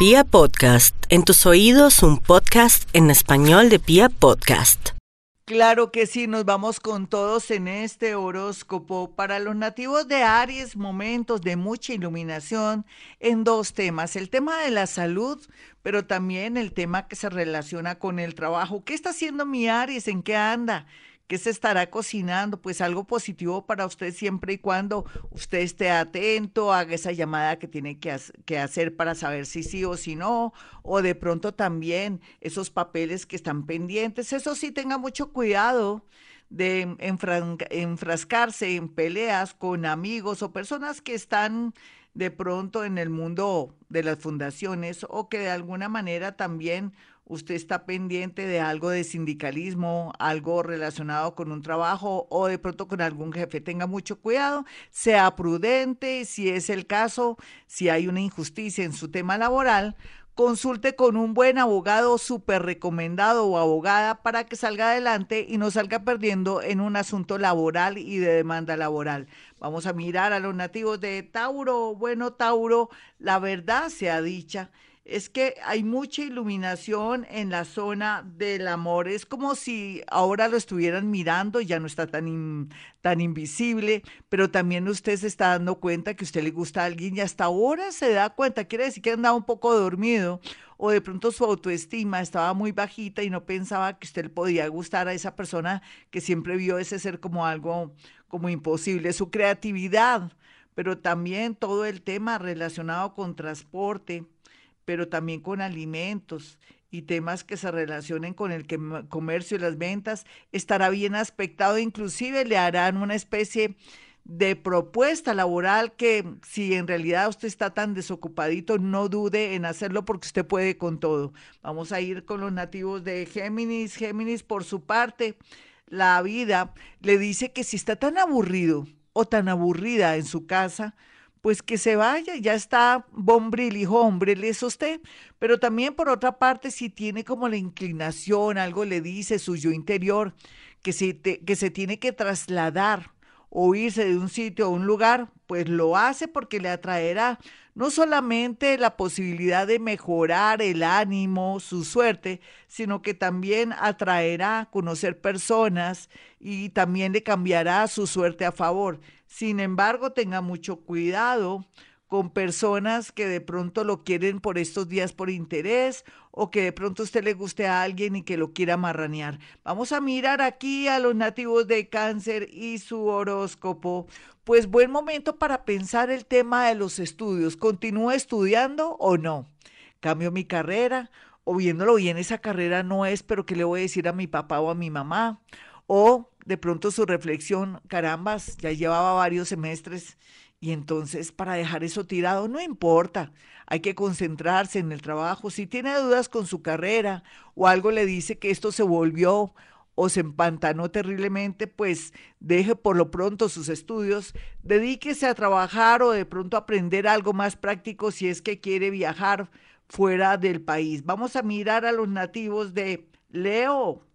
Pia Podcast, en tus oídos un podcast en español de Pia Podcast. Claro que sí, nos vamos con todos en este horóscopo para los nativos de Aries, momentos de mucha iluminación en dos temas, el tema de la salud, pero también el tema que se relaciona con el trabajo. ¿Qué está haciendo mi Aries? ¿En qué anda? ¿Qué se estará cocinando? Pues algo positivo para usted siempre y cuando usted esté atento, haga esa llamada que tiene que, que, hacer para saber si sí o si no, o de pronto también esos papeles que están pendientes. Eso sí, tenga mucho cuidado de enfrascarse en peleas con amigos o personas que están de pronto en el mundo de las fundaciones o que de alguna manera también usted está pendiente de algo de sindicalismo, algo relacionado con un trabajo o de pronto con algún jefe, tenga mucho cuidado, sea prudente, si es el caso, si hay una injusticia en su tema laboral, consulte con un buen abogado súper recomendado o abogada para que salga adelante y no salga perdiendo en un asunto laboral y de demanda laboral. Vamos a mirar a los nativos de Tauro. Bueno, Tauro, la verdad sea dicha es que hay mucha iluminación en la zona del amor. Es como si ahora lo estuvieran mirando, ya no está tan, tan invisible, pero también usted se está dando cuenta que usted le gusta a alguien y hasta ahora se da cuenta. Quiere decir que andaba un poco dormido o de pronto su autoestima estaba muy bajita y no pensaba que usted le podía gustar a esa persona que siempre vio ese ser como algo como imposible. Su creatividad, pero también todo el tema relacionado con transporte pero también con alimentos y temas que se relacionen con el comercio y las ventas, estará bien aspectado, inclusive le harán una especie de propuesta laboral que si en realidad usted está tan desocupadito, no dude en hacerlo porque usted puede con todo. Vamos a ir con los nativos de Géminis. Géminis, por su parte, la vida le dice que si está tan aburrido o tan aburrida en su casa, pues que se vaya, ya está bombril, hijo hombre, es usted. Pero también por otra parte, si tiene como la inclinación, algo le dice su yo interior, que se, que se tiene que trasladar o irse de un sitio a un lugar, pues lo hace porque le atraerá no solamente la posibilidad de mejorar el ánimo, su suerte, sino que también atraerá conocer personas y también le cambiará su suerte a favor. Sin embargo, tenga mucho cuidado con personas que de pronto lo quieren por estos días por interés o que de pronto usted le guste a alguien y que lo quiera marranear. Vamos a mirar aquí a los nativos de cáncer y su horóscopo. Pues buen momento para pensar el tema de los estudios. ¿Continúo estudiando o no? ¿Cambio mi carrera? O viéndolo bien, esa carrera no es, pero ¿qué le voy a decir a mi papá o a mi mamá? O de pronto su reflexión, carambas, ya llevaba varios semestres y entonces para dejar eso tirado no importa, hay que concentrarse en el trabajo. Si tiene dudas con su carrera o algo le dice que esto se volvió o se empantanó terriblemente, pues deje por lo pronto sus estudios, dedíquese a trabajar o de pronto aprender algo más práctico si es que quiere viajar fuera del país. Vamos a mirar a los nativos de Leo.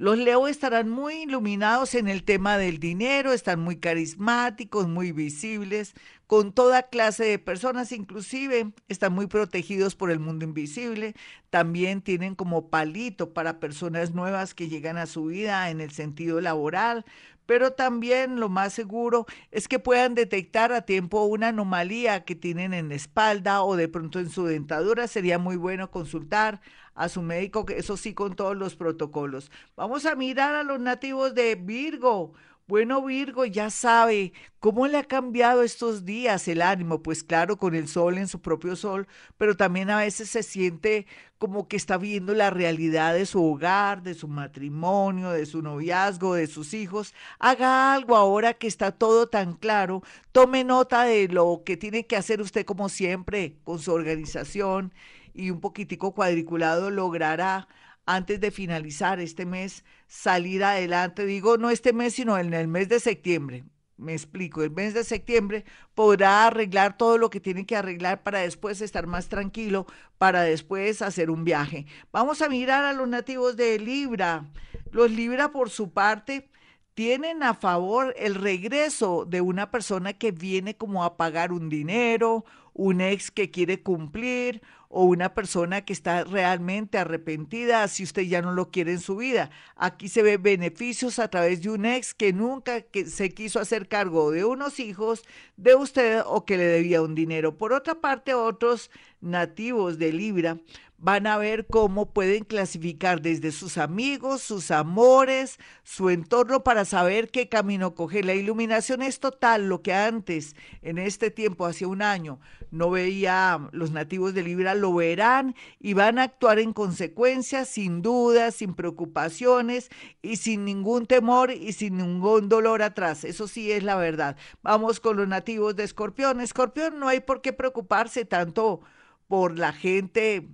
Los Leo estarán muy iluminados en el tema del dinero, están muy carismáticos, muy visibles, con toda clase de personas, inclusive están muy protegidos por el mundo invisible, también tienen como palito para personas nuevas que llegan a su vida en el sentido laboral, pero también lo más seguro es que puedan detectar a tiempo una anomalía que tienen en la espalda o de pronto en su dentadura. Sería muy bueno consultar a su médico, eso sí, con todos los protocolos. Vamos a mirar a los nativos de Virgo. Bueno, Virgo ya sabe cómo le ha cambiado estos días el ánimo, pues claro, con el sol en su propio sol, pero también a veces se siente como que está viendo la realidad de su hogar, de su matrimonio, de su noviazgo, de sus hijos. Haga algo ahora que está todo tan claro. Tome nota de lo que tiene que hacer usted como siempre con su organización y un poquitico cuadriculado logrará antes de finalizar este mes, salir adelante. Digo, no este mes, sino en el mes de septiembre. Me explico, el mes de septiembre podrá arreglar todo lo que tiene que arreglar para después estar más tranquilo, para después hacer un viaje. Vamos a mirar a los nativos de Libra. Los Libra, por su parte, tienen a favor el regreso de una persona que viene como a pagar un dinero un ex que quiere cumplir o una persona que está realmente arrepentida si usted ya no lo quiere en su vida. Aquí se ve beneficios a través de un ex que nunca que se quiso hacer cargo de unos hijos de usted o que le debía un dinero. Por otra parte, otros nativos de Libra van a ver cómo pueden clasificar desde sus amigos, sus amores, su entorno para saber qué camino coger. La iluminación es total, lo que antes, en este tiempo, hace un año, no veía los nativos de Libra, lo verán y van a actuar en consecuencia, sin dudas, sin preocupaciones y sin ningún temor y sin ningún dolor atrás. Eso sí es la verdad. Vamos con los nativos de Escorpión. Escorpión no hay por qué preocuparse tanto por la gente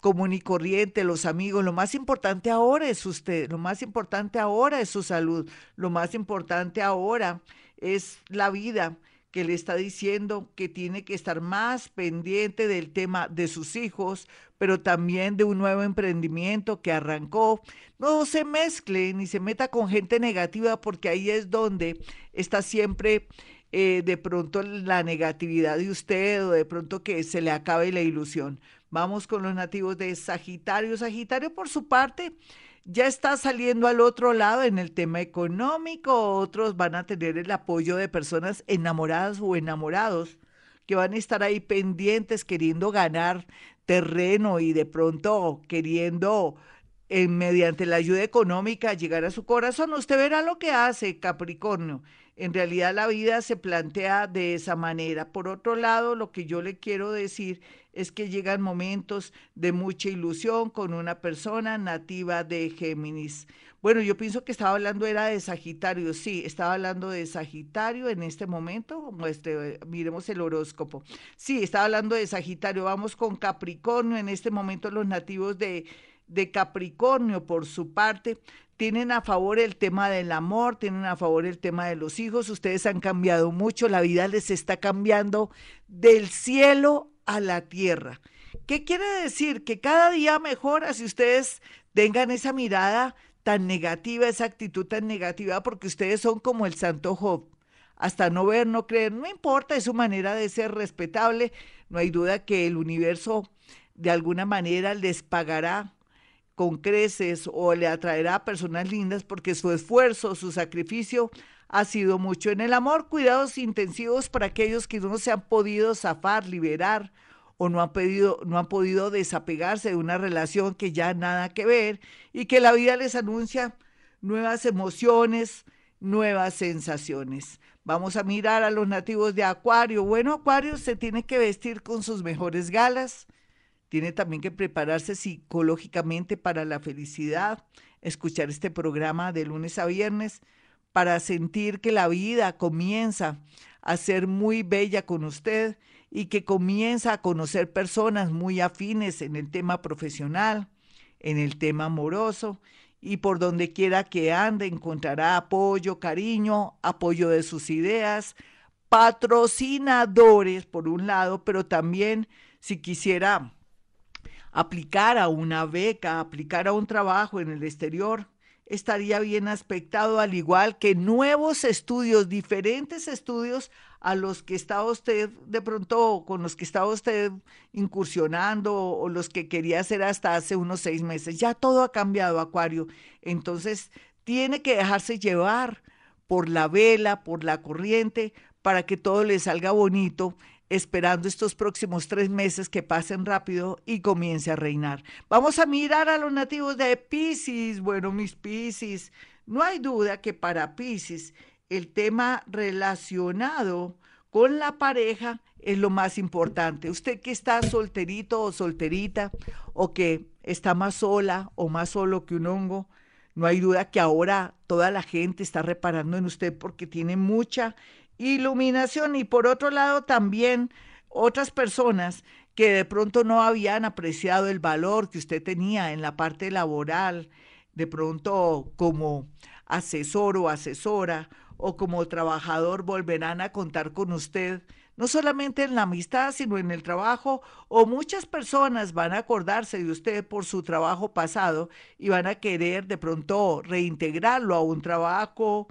común y corriente, los amigos, lo más importante ahora es usted, lo más importante ahora es su salud, lo más importante ahora es la vida que le está diciendo que tiene que estar más pendiente del tema de sus hijos, pero también de un nuevo emprendimiento que arrancó. No se mezcle ni se meta con gente negativa porque ahí es donde está siempre eh, de pronto la negatividad de usted o de pronto que se le acabe la ilusión. Vamos con los nativos de Sagitario. Sagitario, por su parte, ya está saliendo al otro lado en el tema económico. Otros van a tener el apoyo de personas enamoradas o enamorados que van a estar ahí pendientes queriendo ganar terreno y de pronto queriendo eh, mediante la ayuda económica llegar a su corazón. Usted verá lo que hace Capricornio. En realidad la vida se plantea de esa manera. Por otro lado, lo que yo le quiero decir es que llegan momentos de mucha ilusión con una persona nativa de Géminis. Bueno, yo pienso que estaba hablando era de Sagitario, sí, estaba hablando de Sagitario en este momento, este, miremos el horóscopo. Sí, estaba hablando de Sagitario, vamos con Capricornio, en este momento los nativos de, de Capricornio, por su parte, tienen a favor el tema del amor, tienen a favor el tema de los hijos, ustedes han cambiado mucho, la vida les está cambiando del cielo a la tierra. ¿Qué quiere decir? Que cada día mejora si ustedes tengan esa mirada tan negativa, esa actitud tan negativa, porque ustedes son como el santo Job. Hasta no ver, no creer, no importa, es su manera de ser respetable. No hay duda que el universo de alguna manera les pagará con creces o le atraerá a personas lindas porque su esfuerzo, su sacrificio ha sido mucho. En el amor, cuidados intensivos para aquellos que no se han podido zafar, liberar o no han, pedido, no han podido desapegarse de una relación que ya nada que ver y que la vida les anuncia nuevas emociones, nuevas sensaciones. Vamos a mirar a los nativos de Acuario. Bueno, Acuario se tiene que vestir con sus mejores galas, tiene también que prepararse psicológicamente para la felicidad, escuchar este programa de lunes a viernes para sentir que la vida comienza a ser muy bella con usted y que comienza a conocer personas muy afines en el tema profesional, en el tema amoroso y por donde quiera que ande encontrará apoyo, cariño, apoyo de sus ideas, patrocinadores por un lado, pero también si quisiera aplicar a una beca, aplicar a un trabajo en el exterior, estaría bien aspectado, al igual que nuevos estudios, diferentes estudios a los que estaba usted de pronto, con los que estaba usted incursionando o los que quería hacer hasta hace unos seis meses. Ya todo ha cambiado, Acuario. Entonces, tiene que dejarse llevar por la vela, por la corriente, para que todo le salga bonito esperando estos próximos tres meses que pasen rápido y comience a reinar. Vamos a mirar a los nativos de Pisces. Bueno, mis Pisces, no hay duda que para Pisces el tema relacionado con la pareja es lo más importante. Usted que está solterito o solterita o que está más sola o más solo que un hongo, no hay duda que ahora toda la gente está reparando en usted porque tiene mucha iluminación. Y por otro lado también otras personas que de pronto no habían apreciado el valor que usted tenía en la parte laboral, de pronto como asesor o asesora o como trabajador volverán a contar con usted, no solamente en la amistad, sino en el trabajo, o muchas personas van a acordarse de usted por su trabajo pasado y van a querer de pronto reintegrarlo a un trabajo,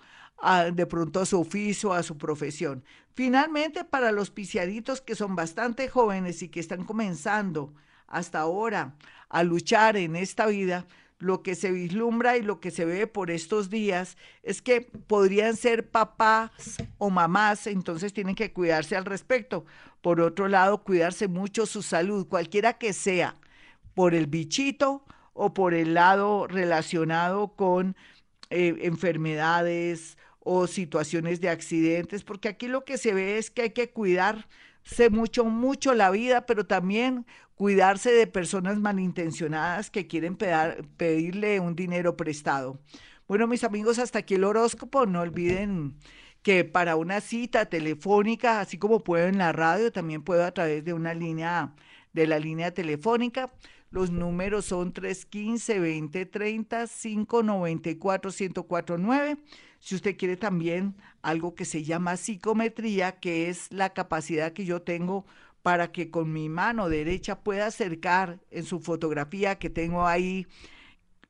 de pronto a su oficio, a su profesión. Finalmente, para los piciaditos que son bastante jóvenes y que están comenzando hasta ahora a luchar en esta vida, lo que se vislumbra y lo que se ve por estos días es que podrían ser papás o mamás, entonces tienen que cuidarse al respecto. Por otro lado, cuidarse mucho su salud, cualquiera que sea, por el bichito o por el lado relacionado con eh, enfermedades o situaciones de accidentes, porque aquí lo que se ve es que hay que cuidarse mucho, mucho la vida, pero también cuidarse de personas malintencionadas que quieren pedirle un dinero prestado. Bueno, mis amigos, hasta aquí el horóscopo. No olviden que para una cita telefónica, así como puedo en la radio, también puedo a través de una línea, de la línea telefónica. Los números son 315-2030, 594-1049. Si usted quiere también algo que se llama psicometría, que es la capacidad que yo tengo para que con mi mano derecha pueda acercar en su fotografía que tengo ahí,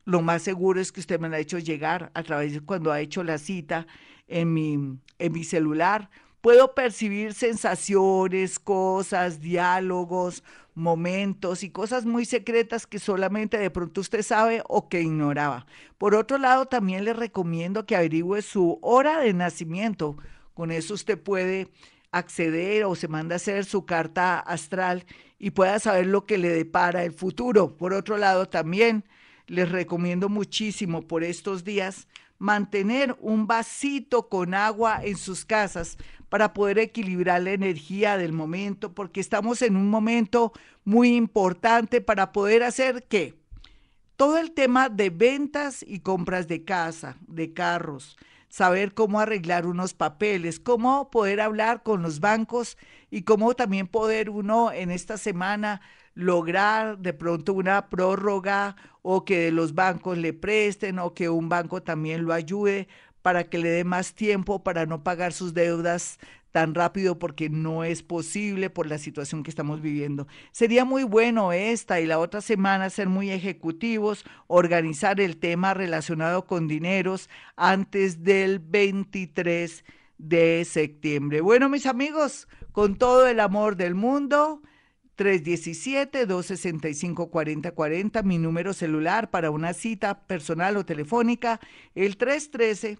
lo más seguro es que usted me la ha hecho llegar a través de cuando ha hecho la cita en mi, en mi celular. Puedo percibir sensaciones, cosas, diálogos, momentos y cosas muy secretas que solamente de pronto usted sabe o que ignoraba. Por otro lado, también le recomiendo que averigüe su hora de nacimiento. Con eso usted puede acceder o se manda a hacer su carta astral y pueda saber lo que le depara el futuro. Por otro lado, también les recomiendo muchísimo por estos días mantener un vasito con agua en sus casas para poder equilibrar la energía del momento, porque estamos en un momento muy importante para poder hacer qué? Todo el tema de ventas y compras de casa, de carros, saber cómo arreglar unos papeles, cómo poder hablar con los bancos y cómo también poder uno en esta semana lograr de pronto una prórroga o que los bancos le presten o que un banco también lo ayude para que le dé más tiempo para no pagar sus deudas tan rápido porque no es posible por la situación que estamos viviendo. Sería muy bueno esta y la otra semana ser muy ejecutivos, organizar el tema relacionado con dineros antes del 23 de septiembre. Bueno, mis amigos, con todo el amor del mundo, 317-265-4040, mi número celular para una cita personal o telefónica, el 313.